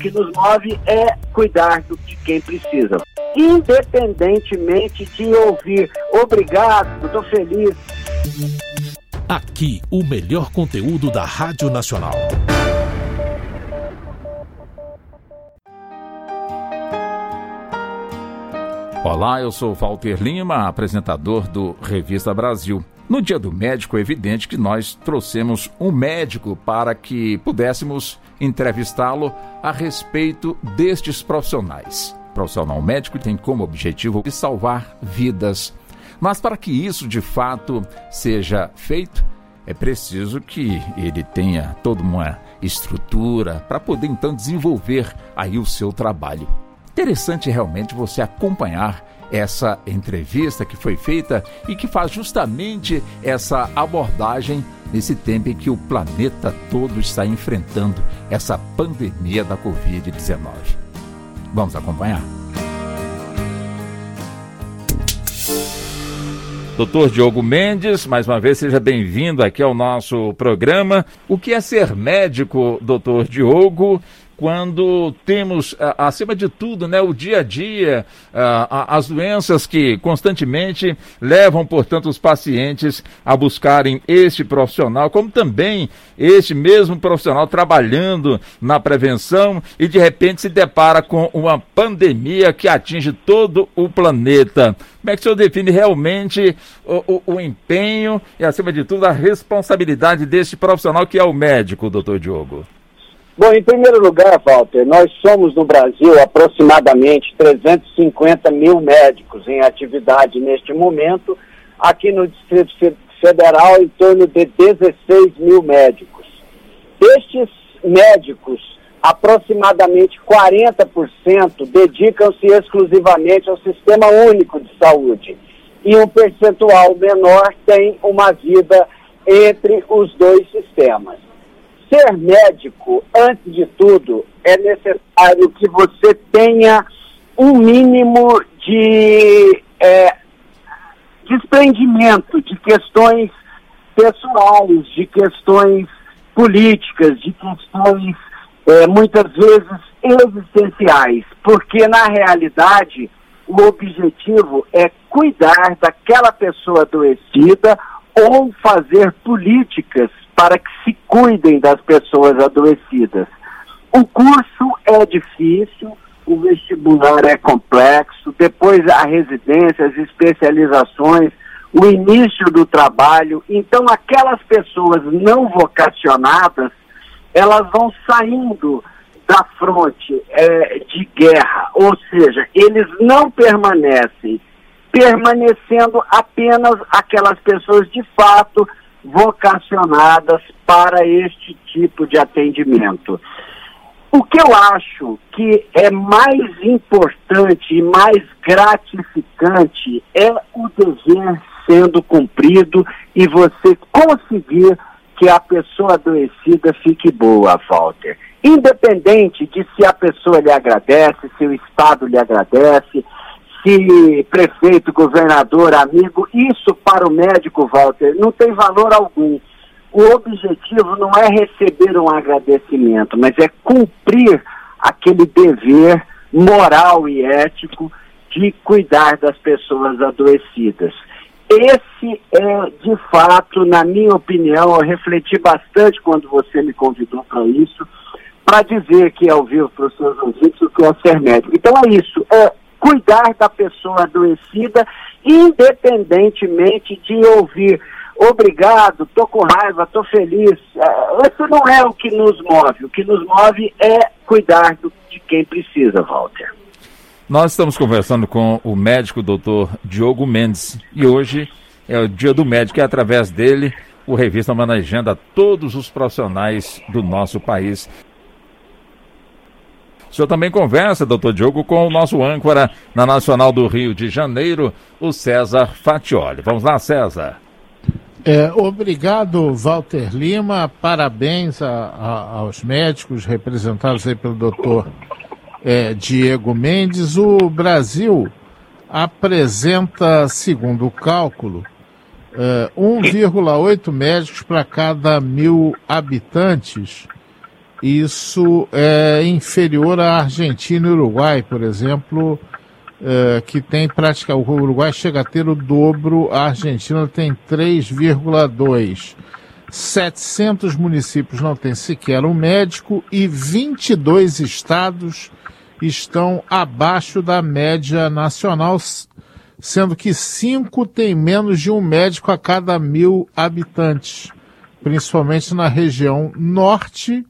que nos move é cuidar de quem precisa. Independentemente de ouvir, obrigado, estou feliz. Aqui, o melhor conteúdo da Rádio Nacional. Olá, eu sou Walter Lima, apresentador do Revista Brasil. No Dia do Médico, é evidente que nós trouxemos um médico para que pudéssemos entrevistá-lo a respeito destes profissionais. O profissional médico tem como objetivo salvar vidas. Mas para que isso de fato seja feito, é preciso que ele tenha toda uma estrutura para poder então desenvolver aí o seu trabalho. Interessante realmente você acompanhar essa entrevista que foi feita e que faz justamente essa abordagem nesse tempo em que o planeta todo está enfrentando essa pandemia da Covid-19. Vamos acompanhar? Doutor Diogo Mendes, mais uma vez seja bem-vindo aqui ao nosso programa. O que é ser médico, doutor Diogo? Quando temos, acima de tudo, né, o dia a dia, as doenças que constantemente levam, portanto, os pacientes a buscarem este profissional, como também este mesmo profissional trabalhando na prevenção e de repente se depara com uma pandemia que atinge todo o planeta. Como é que o senhor define realmente o, o, o empenho e, acima de tudo, a responsabilidade deste profissional que é o médico, doutor Diogo? Bom, em primeiro lugar, Walter, nós somos no Brasil aproximadamente 350 mil médicos em atividade neste momento. Aqui no Distrito Federal, em torno de 16 mil médicos. Destes médicos, aproximadamente 40% dedicam-se exclusivamente ao Sistema Único de Saúde. E um percentual menor tem uma vida entre os dois sistemas ser médico, antes de tudo, é necessário que você tenha um mínimo de é, desprendimento de questões pessoais, de questões políticas, de questões é, muitas vezes existenciais, porque na realidade o objetivo é cuidar daquela pessoa adoecida ou fazer políticas para que se cuidem das pessoas adoecidas. O curso é difícil, o vestibular é complexo, depois a residência, as especializações, o início do trabalho. Então, aquelas pessoas não vocacionadas, elas vão saindo da fronte é, de guerra, ou seja, eles não permanecem, permanecendo apenas aquelas pessoas de fato vocacionadas para este tipo de atendimento. O que eu acho que é mais importante e mais gratificante é o dever sendo cumprido e você conseguir que a pessoa adoecida fique boa, Walter. Independente de se a pessoa lhe agradece, se o Estado lhe agradece, se prefeito, governador, amigo, isso para o médico, Walter, não tem valor algum. O objetivo não é receber um agradecimento, mas é cumprir aquele dever moral e ético de cuidar das pessoas adoecidas. Esse é, de fato, na minha opinião, eu refleti bastante quando você me convidou para isso, para dizer que ao vivo para os seus ouvintes o que é ser médico. Então é isso, é cuidar da pessoa adoecida, independentemente de ouvir obrigado, tô com raiva, tô feliz. É, isso não é o que nos move. O que nos move é cuidar de quem precisa, Walter. Nós estamos conversando com o médico doutor Diogo Mendes e hoje é o dia do médico e através dele o Revista Managenda todos os profissionais do nosso país. O senhor também conversa, doutor Diogo, com o nosso âncora na Nacional do Rio de Janeiro, o César Fatioli. Vamos lá, César. É, obrigado, Walter Lima. Parabéns a, a, aos médicos representados aí pelo doutor é, Diego Mendes. O Brasil apresenta, segundo o cálculo, é, 1,8 médicos para cada mil habitantes isso é inferior à Argentina e Uruguai, por exemplo, é, que tem prática. O Uruguai chega a ter o dobro, a Argentina tem 3,2. 700 municípios não têm sequer um médico e 22 estados estão abaixo da média nacional, sendo que cinco têm menos de um médico a cada mil habitantes, principalmente na região norte,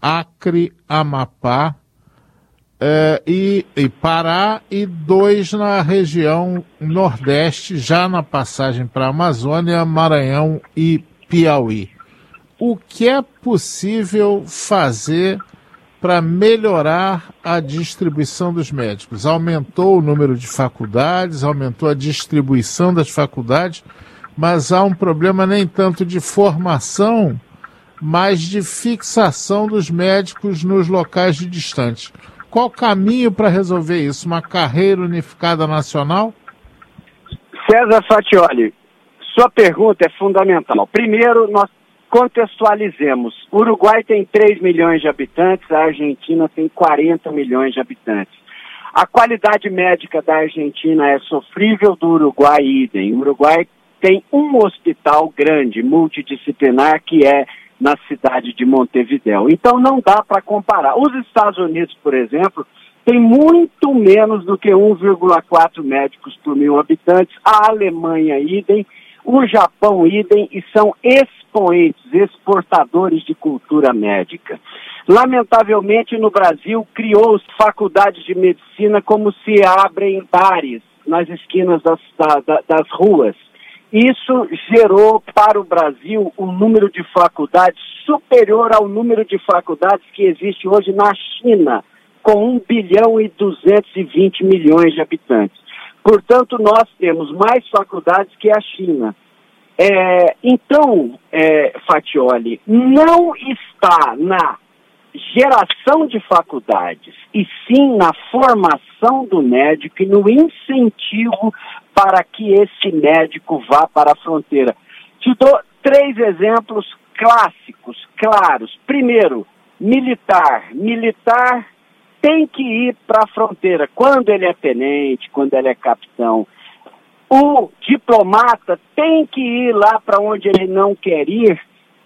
Acre, Amapá é, e, e Pará, e dois na região nordeste, já na passagem para a Amazônia, Maranhão e Piauí. O que é possível fazer para melhorar a distribuição dos médicos? Aumentou o número de faculdades, aumentou a distribuição das faculdades, mas há um problema nem tanto de formação, mas de fixação dos médicos nos locais de distante. Qual o caminho para resolver isso? Uma carreira unificada nacional? César Fatioli, sua pergunta é fundamental. Primeiro, nós contextualizemos. O Uruguai tem 3 milhões de habitantes, a Argentina tem 40 milhões de habitantes. A qualidade médica da Argentina é sofrível, do Uruguai idem. O Uruguai tem um hospital grande, multidisciplinar, que é na cidade de Montevideo. Então não dá para comparar. Os Estados Unidos, por exemplo, tem muito menos do que 1,4 médicos por mil habitantes. A Alemanha, idem o Japão, idem, e são expoentes, exportadores de cultura médica. Lamentavelmente, no Brasil, criou faculdades de medicina como se abrem bares nas esquinas das, da, das ruas. Isso gerou para o Brasil um número de faculdades superior ao número de faculdades que existe hoje na China, com 1 bilhão e 220 milhões de habitantes. Portanto, nós temos mais faculdades que a China. É, então, é, Fatioli, não está na geração de faculdades, e sim na formação do médico e no incentivo para que esse médico vá para a fronteira. Te dou três exemplos clássicos, claros. Primeiro, militar. Militar tem que ir para a fronteira quando ele é tenente, quando ele é capitão. O diplomata tem que ir lá para onde ele não quer ir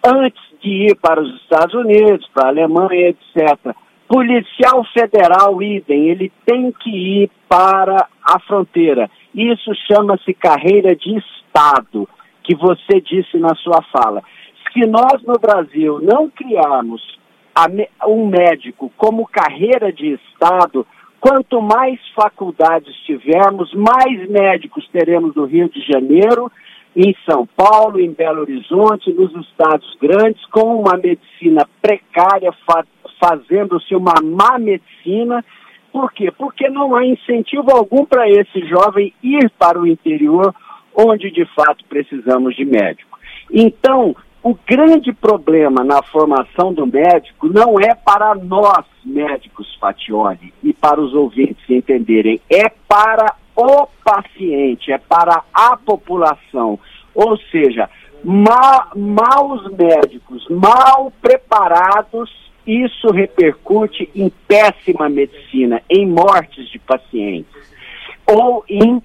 antes de ir para os Estados Unidos, para a Alemanha, etc. Policial federal, idem, ele tem que ir para a fronteira. Isso chama-se carreira de Estado, que você disse na sua fala. Se nós no Brasil não criarmos um médico como carreira de Estado, quanto mais faculdades tivermos, mais médicos teremos no Rio de Janeiro, em São Paulo, em Belo Horizonte, nos estados grandes, com uma medicina precária, fa fazendo-se uma má medicina. Por quê? Porque não há incentivo algum para esse jovem ir para o interior, onde de fato precisamos de médico. Então, o grande problema na formação do médico não é para nós, médicos Fatioli, e para os ouvintes entenderem, é para o paciente, é para a população. Ou seja, ma maus médicos, mal preparados, isso repercute em péssima medicina, em mortes de pacientes, ou em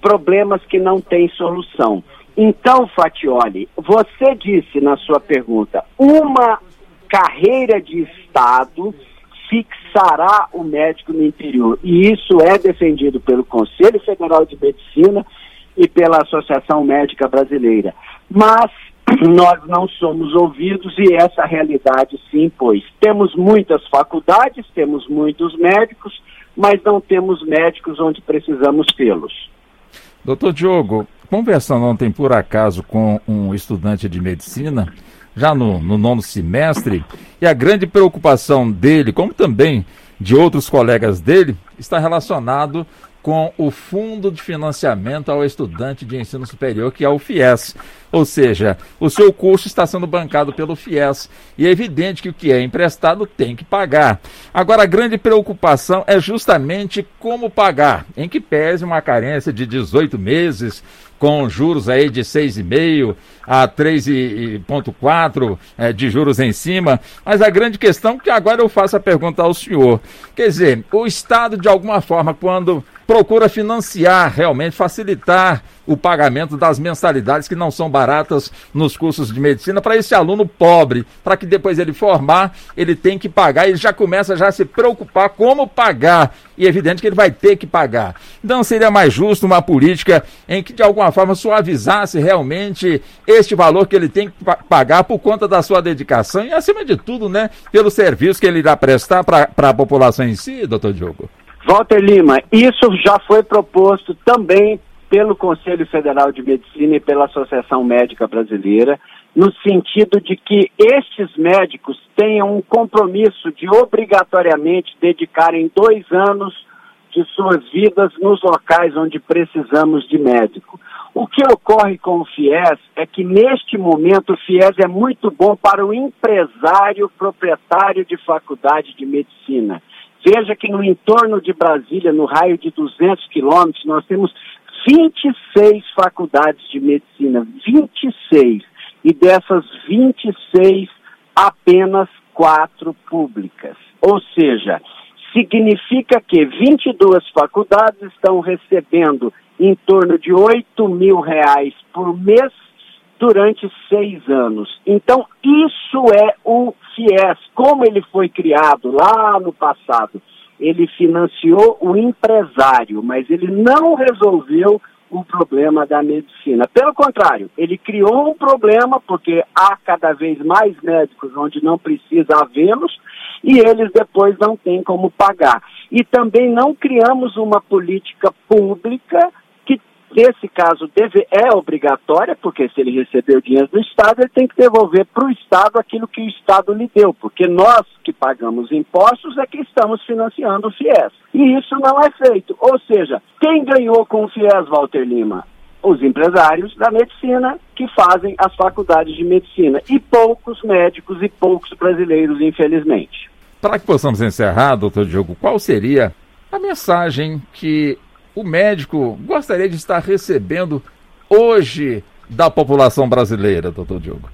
problemas que não têm solução. Então, Fatioli, você disse na sua pergunta, uma carreira de Estado fixará o médico no interior. E isso é defendido pelo Conselho Federal de Medicina e pela Associação Médica Brasileira. Mas nós não somos ouvidos e essa realidade se impôs. Temos muitas faculdades, temos muitos médicos, mas não temos médicos onde precisamos tê-los. Doutor Diogo, conversando ontem por acaso com um estudante de medicina, já no, no nono semestre, e a grande preocupação dele, como também de outros colegas dele, está relacionado com o Fundo de Financiamento ao Estudante de Ensino Superior, que é o FIES. Ou seja, o seu curso está sendo bancado pelo FIES. E é evidente que o que é emprestado tem que pagar. Agora, a grande preocupação é justamente como pagar, em que pese uma carência de 18 meses com juros aí de 6,5 a 3,4 é, de juros em cima. Mas a grande questão que agora eu faço a pergunta ao senhor. Quer dizer, o Estado, de alguma forma, quando procura financiar realmente, facilitar o pagamento das mensalidades que não são baratas nos cursos de medicina para esse aluno pobre, para que depois ele formar, ele tem que pagar, ele já começa já a se preocupar como pagar, e é evidente que ele vai ter que pagar. Então seria mais justo uma política em que de alguma forma suavizasse realmente este valor que ele tem que pagar por conta da sua dedicação e acima de tudo, né, pelo serviço que ele irá prestar para a população em si, doutor Diogo. Walter Lima, isso já foi proposto também pelo Conselho Federal de Medicina e pela Associação Médica Brasileira, no sentido de que estes médicos tenham um compromisso de obrigatoriamente dedicarem dois anos de suas vidas nos locais onde precisamos de médico. O que ocorre com o FIES é que, neste momento, o FIES é muito bom para o empresário proprietário de faculdade de medicina. Veja que no entorno de Brasília, no raio de 200 quilômetros, nós temos 26 faculdades de medicina, 26. E dessas 26, apenas quatro públicas. Ou seja, significa que 22 faculdades estão recebendo em torno de 8 mil reais por mês durante seis anos. Então, isso é o FIES. Como ele foi criado lá no passado, ele financiou o empresário, mas ele não resolveu o problema da medicina. Pelo contrário, ele criou um problema porque há cada vez mais médicos onde não precisa havê-los e eles depois não têm como pagar. E também não criamos uma política pública Nesse caso, deve, é obrigatória, porque se ele recebeu dinheiro do Estado, ele tem que devolver para o Estado aquilo que o Estado lhe deu, porque nós que pagamos impostos é que estamos financiando o FIES. E isso não é feito. Ou seja, quem ganhou com o FIES, Walter Lima? Os empresários da medicina que fazem as faculdades de medicina. E poucos médicos e poucos brasileiros, infelizmente. Para que possamos encerrar, doutor Diogo, qual seria a mensagem que o médico gostaria de estar recebendo hoje da população brasileira, doutor Diogo?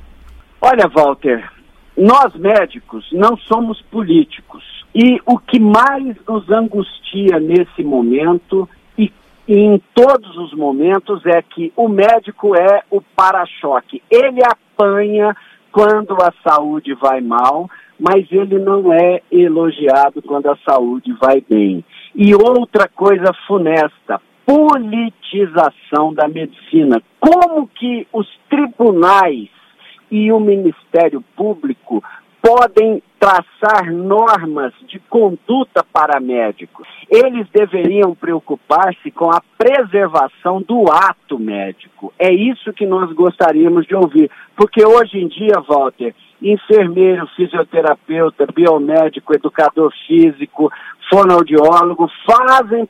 Olha, Walter, nós médicos não somos políticos. E o que mais nos angustia nesse momento e em todos os momentos é que o médico é o para-choque. Ele apanha quando a saúde vai mal, mas ele não é elogiado quando a saúde vai bem. E outra coisa funesta, politização da medicina. Como que os tribunais e o Ministério Público podem traçar normas de conduta para médicos. Eles deveriam preocupar-se com a preservação do ato médico. É isso que nós gostaríamos de ouvir. Porque hoje em dia, Walter, enfermeiro, fisioterapeuta, biomédico, educador físico, fonoaudiólogo, fazem,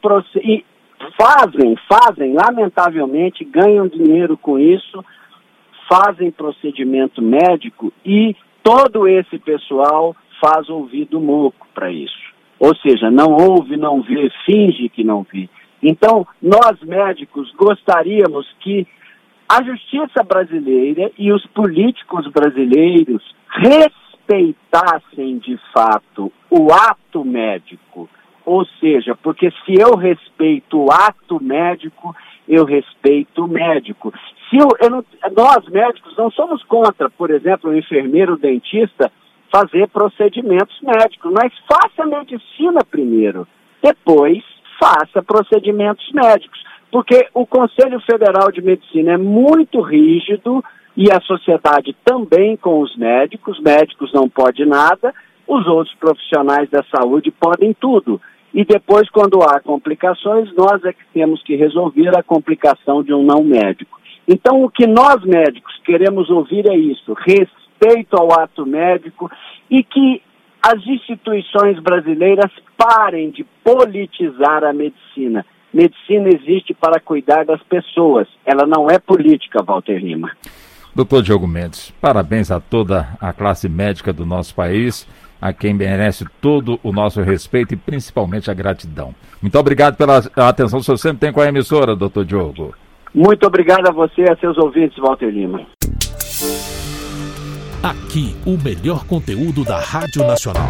fazem, fazem, lamentavelmente, ganham dinheiro com isso, fazem procedimento médico e todo esse pessoal faz ouvido moco para isso. Ou seja, não ouve, não vê, finge que não vê. Então, nós médicos gostaríamos que a justiça brasileira e os políticos brasileiros respeitassem de fato o ato médico. Ou seja, porque se eu respeito o ato médico, eu respeito o médico. Se eu, eu não, nós médicos não somos contra, por exemplo, o enfermeiro, o dentista fazer procedimentos médicos, mas faça medicina primeiro, depois faça procedimentos médicos, porque o Conselho Federal de Medicina é muito rígido e a sociedade também com os médicos. Médicos não pode nada, os outros profissionais da saúde podem tudo. E depois, quando há complicações, nós é que temos que resolver a complicação de um não médico. Então, o que nós médicos queremos ouvir é isso: respeito ao ato médico e que as instituições brasileiras parem de politizar a medicina. Medicina existe para cuidar das pessoas, ela não é política, Walter Lima. Doutor Diogo Mendes, parabéns a toda a classe médica do nosso país, a quem merece todo o nosso respeito e principalmente a gratidão. Muito obrigado pela atenção que o senhor sempre tem com a emissora, doutor Diogo. Muito obrigado a você e a seus ouvintes, Walter Lima. Aqui, o melhor conteúdo da Rádio Nacional.